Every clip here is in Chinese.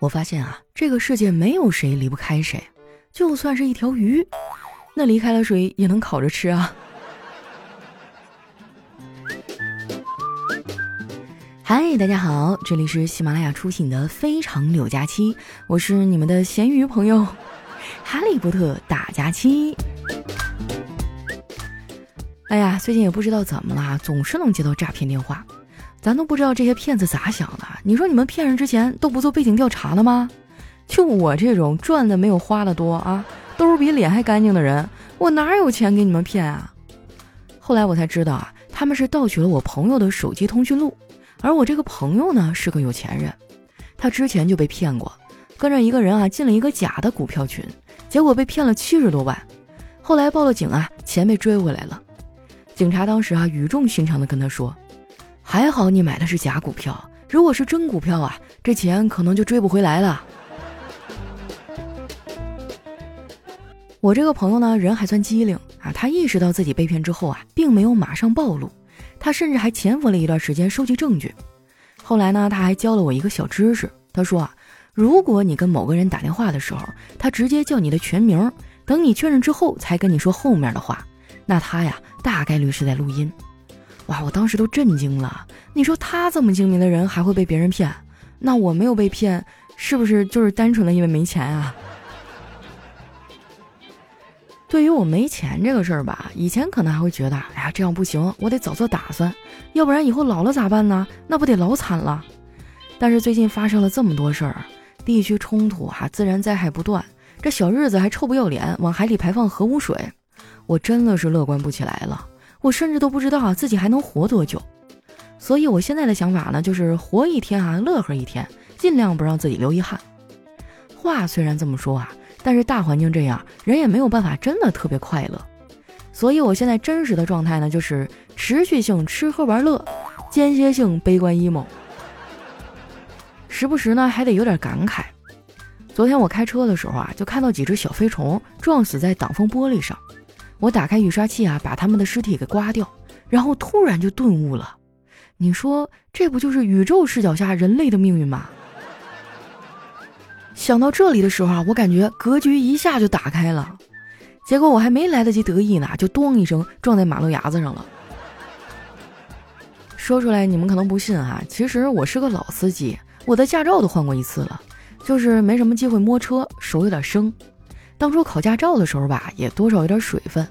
我发现啊，这个世界没有谁离不开谁，就算是一条鱼，那离开了水也能烤着吃啊。嗨，大家好，这里是喜马拉雅出品的《非常柳佳期》，我是你们的咸鱼朋友哈利波特大假期。哎呀，最近也不知道怎么了，总是能接到诈骗电话。咱都不知道这些骗子咋想的？你说你们骗人之前都不做背景调查了吗？就我这种赚的没有花的多啊，兜比脸还干净的人，我哪有钱给你们骗啊？后来我才知道啊，他们是盗取了我朋友的手机通讯录，而我这个朋友呢是个有钱人，他之前就被骗过，跟着一个人啊进了一个假的股票群，结果被骗了七十多万，后来报了警啊，钱被追回来了。警察当时啊语重心长的跟他说。还好你买的是假股票，如果是真股票啊，这钱可能就追不回来了。我这个朋友呢，人还算机灵啊，他意识到自己被骗之后啊，并没有马上暴露，他甚至还潜伏了一段时间收集证据。后来呢，他还教了我一个小知识，他说啊，如果你跟某个人打电话的时候，他直接叫你的全名，等你确认之后才跟你说后面的话，那他呀，大概率是在录音。哇！我当时都震惊了。你说他这么精明的人还会被别人骗？那我没有被骗，是不是就是单纯的因为没钱啊？对于我没钱这个事儿吧，以前可能还会觉得，哎呀，这样不行，我得早做打算，要不然以后老了咋办呢？那不得老惨了。但是最近发生了这么多事儿，地区冲突啊，自然灾害不断，这小日子还臭不要脸往海里排放核污水，我真的是乐观不起来了。我甚至都不知道自己还能活多久，所以我现在的想法呢，就是活一天啊，乐呵一天，尽量不让自己留遗憾。话虽然这么说啊，但是大环境这样，人也没有办法真的特别快乐。所以我现在真实的状态呢，就是持续性吃喝玩乐，间歇性悲观 emo，时不时呢还得有点感慨。昨天我开车的时候啊，就看到几只小飞虫撞死在挡风玻璃上。我打开雨刷器啊，把他们的尸体给刮掉，然后突然就顿悟了。你说这不就是宇宙视角下人类的命运吗？想到这里的时候啊，我感觉格局一下就打开了。结果我还没来得及得意呢，就咚一声撞在马路牙子上了。说出来你们可能不信哈，其实我是个老司机，我的驾照都换过一次了，就是没什么机会摸车，手有点生。当初考驾照的时候吧，也多少有点水分。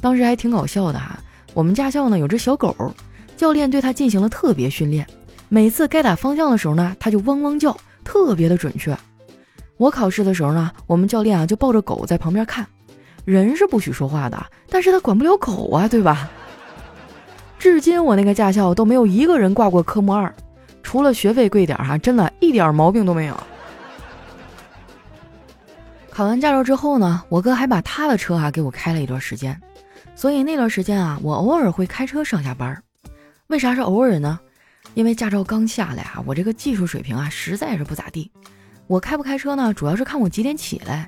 当时还挺搞笑的哈。我们驾校呢有只小狗，教练对它进行了特别训练。每次该打方向的时候呢，它就汪汪叫，特别的准确。我考试的时候呢，我们教练啊就抱着狗在旁边看。人是不许说话的，但是他管不了狗啊，对吧？至今我那个驾校都没有一个人挂过科目二，除了学费贵点哈，真的一点毛病都没有。考完驾照之后呢，我哥还把他的车啊给我开了一段时间，所以那段时间啊，我偶尔会开车上下班。为啥是偶尔呢？因为驾照刚下来啊，我这个技术水平啊实在是不咋地。我开不开车呢，主要是看我几点起来。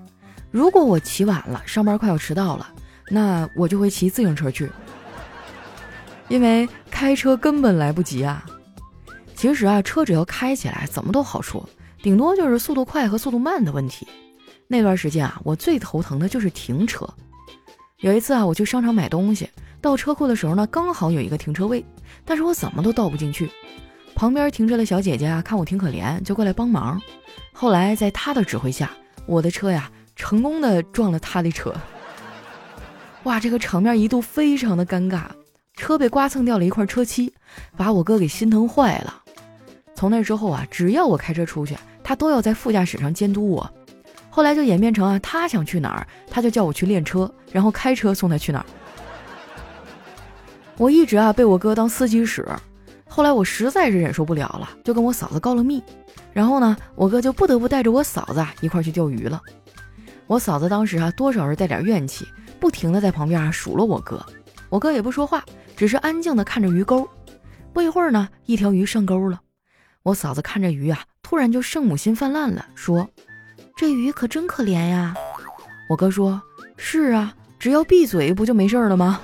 如果我起晚了，上班快要迟到了，那我就会骑自行车去，因为开车根本来不及啊。其实啊，车只要开起来，怎么都好说，顶多就是速度快和速度慢的问题。那段时间啊，我最头疼的就是停车。有一次啊，我去商场买东西，到车库的时候呢，刚好有一个停车位，但是我怎么都倒不进去。旁边停车的小姐姐啊，看我挺可怜，就过来帮忙。后来在她的指挥下，我的车呀，成功的撞了她的车。哇，这个场面一度非常的尴尬，车被刮蹭掉了一块车漆，把我哥给心疼坏了。从那之后啊，只要我开车出去，他都要在副驾驶上监督我。后来就演变成啊，他想去哪儿，他就叫我去练车，然后开车送他去哪儿。我一直啊被我哥当司机使，后来我实在是忍受不了了，就跟我嫂子告了密。然后呢，我哥就不得不带着我嫂子一块去钓鱼了。我嫂子当时啊多少是带点怨气，不停的在旁边啊数落我哥。我哥也不说话，只是安静的看着鱼钩。不一会儿呢，一条鱼上钩了。我嫂子看着鱼啊，突然就圣母心泛滥了，说。这鱼可真可怜呀！我哥说：“是啊，只要闭嘴不就没事了吗？”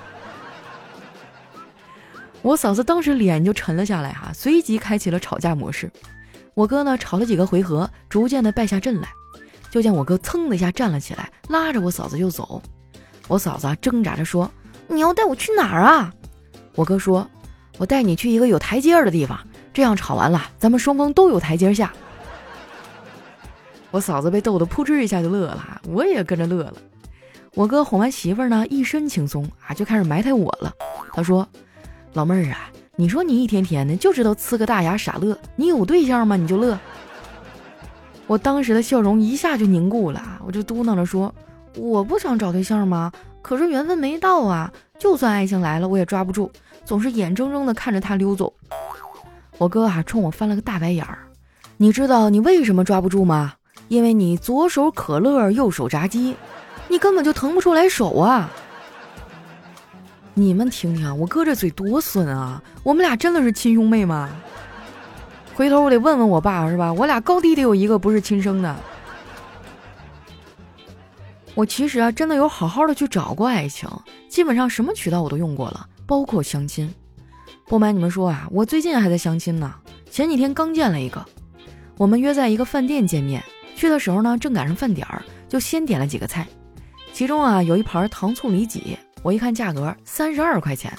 我嫂子当时脸就沉了下来，哈，随即开启了吵架模式。我哥呢吵了几个回合，逐渐的败下阵来。就见我哥噌的一下站了起来，拉着我嫂子就走。我嫂子挣扎着说：“你要带我去哪儿啊？”我哥说：“我带你去一个有台阶儿的地方，这样吵完了，咱们双方都有台阶下。”我嫂子被逗得扑哧一下就乐了，我也跟着乐了。我哥哄完媳妇儿呢，一身轻松啊，就开始埋汰我了。他说：“老妹儿啊，你说你一天天的就知道呲个大牙傻乐，你有对象吗？你就乐。”我当时的笑容一下就凝固了，我就嘟囔着说：“我不想找对象吗？可是缘分没到啊！就算爱情来了，我也抓不住，总是眼睁睁地看着他溜走。”我哥啊，冲我翻了个大白眼儿。你知道你为什么抓不住吗？因为你左手可乐，右手炸鸡，你根本就腾不出来手啊！你们听听，我哥这嘴多损啊！我们俩真的是亲兄妹吗？回头我得问问我爸是吧？我俩高低得有一个不是亲生的。我其实啊，真的有好好的去找过爱情，基本上什么渠道我都用过了，包括相亲。不瞒你们说啊，我最近还在相亲呢。前几天刚见了一个，我们约在一个饭店见面。去的时候呢，正赶上饭点儿，就先点了几个菜，其中啊有一盘糖醋里脊，我一看价格三十二块钱，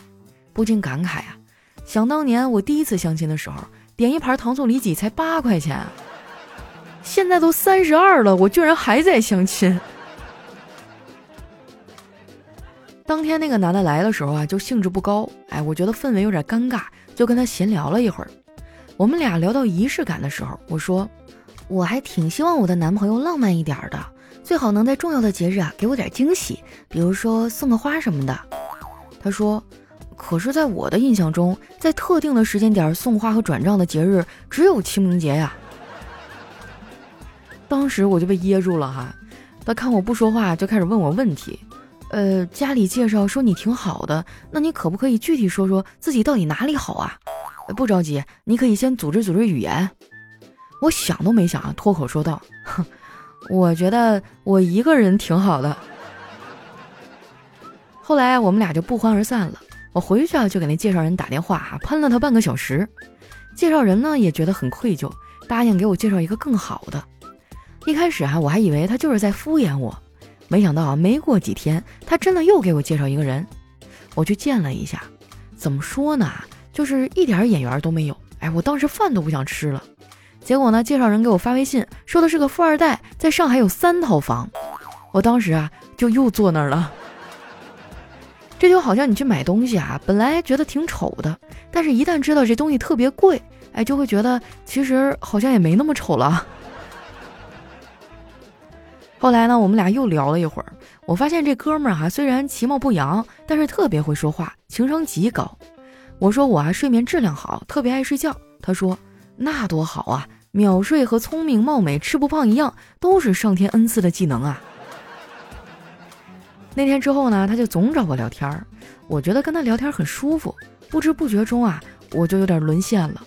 不禁感慨啊，想当年我第一次相亲的时候。点一盘糖醋里脊才八块钱，现在都三十二了，我居然还在相亲。当天那个男的来的时候啊，就兴致不高，哎，我觉得氛围有点尴尬，就跟他闲聊了一会儿。我们俩聊到仪式感的时候，我说我还挺希望我的男朋友浪漫一点的，最好能在重要的节日啊给我点惊喜，比如说送个花什么的。他说。可是，在我的印象中，在特定的时间点送花和转账的节日只有清明节呀。当时我就被噎住了哈，他看我不说话，就开始问我问题。呃，家里介绍说你挺好的，那你可不可以具体说说自己到底哪里好啊？不着急，你可以先组织组织语言。我想都没想啊，脱口说道：“哼，我觉得我一个人挺好的。”后来我们俩就不欢而散了。我回去啊，就给那介绍人打电话，喷了他半个小时。介绍人呢也觉得很愧疚，答应给我介绍一个更好的。一开始啊，我还以为他就是在敷衍我，没想到啊，没过几天，他真的又给我介绍一个人。我去见了一下，怎么说呢，就是一点眼缘都没有。哎，我当时饭都不想吃了。结果呢，介绍人给我发微信，说的是个富二代，在上海有三套房。我当时啊，就又坐那儿了。这就好像你去买东西啊，本来觉得挺丑的，但是一旦知道这东西特别贵，哎，就会觉得其实好像也没那么丑了。后来呢，我们俩又聊了一会儿，我发现这哥们儿哈，虽然其貌不扬，但是特别会说话，情商极高。我说我啊，睡眠质量好，特别爱睡觉。他说那多好啊，秒睡和聪明貌美、吃不胖一样，都是上天恩赐的技能啊。那天之后呢，他就总找我聊天儿，我觉得跟他聊天很舒服，不知不觉中啊，我就有点沦陷了。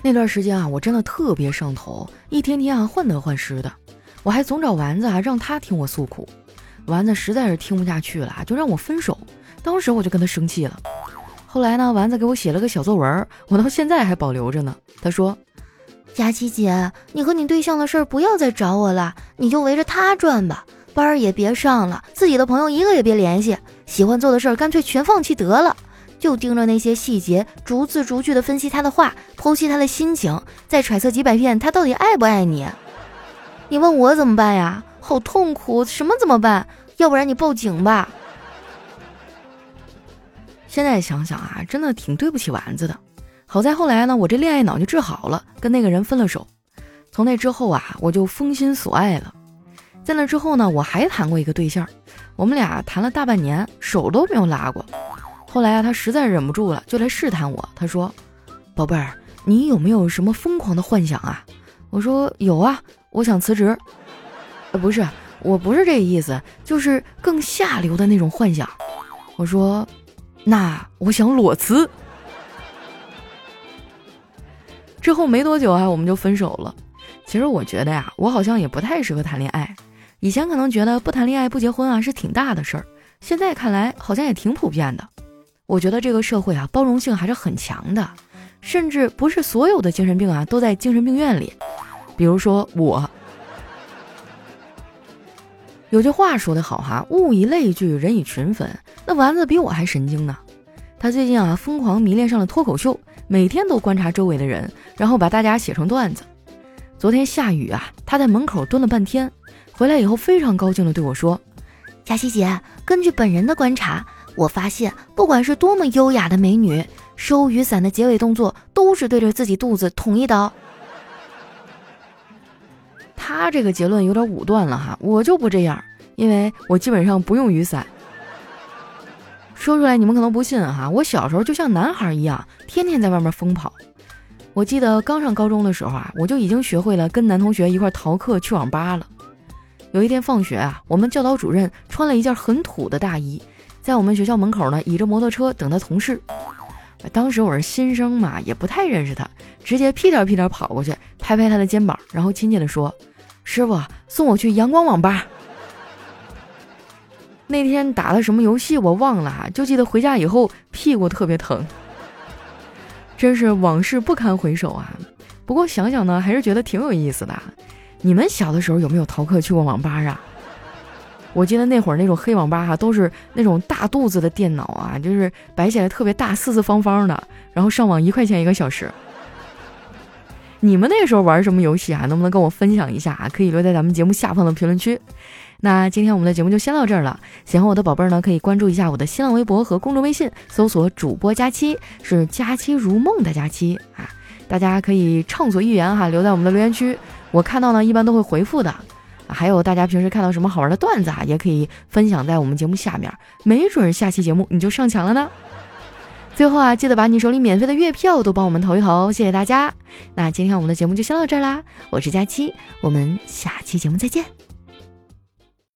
那段时间啊，我真的特别上头，一天天啊患得患失的。我还总找丸子啊，让他听我诉苦，丸子实在是听不下去了，就让我分手。当时我就跟他生气了。后来呢，丸子给我写了个小作文，我到现在还保留着呢。他说：“佳琪姐，你和你对象的事儿不要再找我了，你就围着他转吧。”班儿也别上了，自己的朋友一个也别联系，喜欢做的事儿干脆全放弃得了，就盯着那些细节，逐字逐句的分析他的话，剖析他的心情，再揣测几百遍他到底爱不爱你。你问我怎么办呀？好痛苦，什么怎么办？要不然你报警吧。现在想想啊，真的挺对不起丸子的。好在后来呢，我这恋爱脑就治好了，跟那个人分了手。从那之后啊，我就封心所爱了。在那之后呢，我还谈过一个对象，我们俩谈了大半年，手都没有拉过。后来啊，他实在忍不住了，就来试探我。他说：“宝贝儿，你有没有什么疯狂的幻想啊？”我说：“有啊，我想辞职。”呃，不是，我不是这意思，就是更下流的那种幻想。我说：“那我想裸辞。”之后没多久啊，我们就分手了。其实我觉得呀，我好像也不太适合谈恋爱。以前可能觉得不谈恋爱不结婚啊是挺大的事儿，现在看来好像也挺普遍的。我觉得这个社会啊包容性还是很强的，甚至不是所有的精神病啊都在精神病院里。比如说我，有句话说得好哈，物以类聚，人以群分。那丸子比我还神经呢，他最近啊疯狂迷恋上了脱口秀，每天都观察周围的人，然后把大家写成段子。昨天下雨啊，他在门口蹲了半天，回来以后非常高兴地对我说：“佳琪姐，根据本人的观察，我发现不管是多么优雅的美女，收雨伞的结尾动作都是对着自己肚子捅一刀。”他这个结论有点武断了哈，我就不这样，因为我基本上不用雨伞。说出来你们可能不信哈，我小时候就像男孩一样，天天在外面疯跑。我记得刚上高中的时候啊，我就已经学会了跟男同学一块逃课去网吧了。有一天放学啊，我们教导主任穿了一件很土的大衣，在我们学校门口呢，倚着摩托车等他同事。当时我是新生嘛，也不太认识他，直接屁颠屁颠跑过去，拍拍他的肩膀，然后亲切地说：“师傅，送我去阳光网吧。”那天打了什么游戏我忘了，就记得回家以后屁股特别疼。真是往事不堪回首啊！不过想想呢，还是觉得挺有意思的。你们小的时候有没有逃课去过网吧啊？我记得那会儿那种黑网吧哈，都是那种大肚子的电脑啊，就是摆起来特别大，四四方方的，然后上网一块钱一个小时。你们那时候玩什么游戏啊？能不能跟我分享一下啊？可以留在咱们节目下方的评论区。那今天我们的节目就先到这儿了。喜欢我的宝贝儿呢，可以关注一下我的新浪微博和公众微信，搜索“主播佳期”，是“佳期如梦”的佳期啊。大家可以畅所欲言哈，留在我们的留言区，我看到呢一般都会回复的。还有大家平时看到什么好玩的段子啊，也可以分享在我们节目下面，没准下期节目你就上墙了呢。最后啊，记得把你手里免费的月票都帮我们投一投，谢谢大家。那今天我们的节目就先到这儿啦，我是佳期，我们下期节目再见。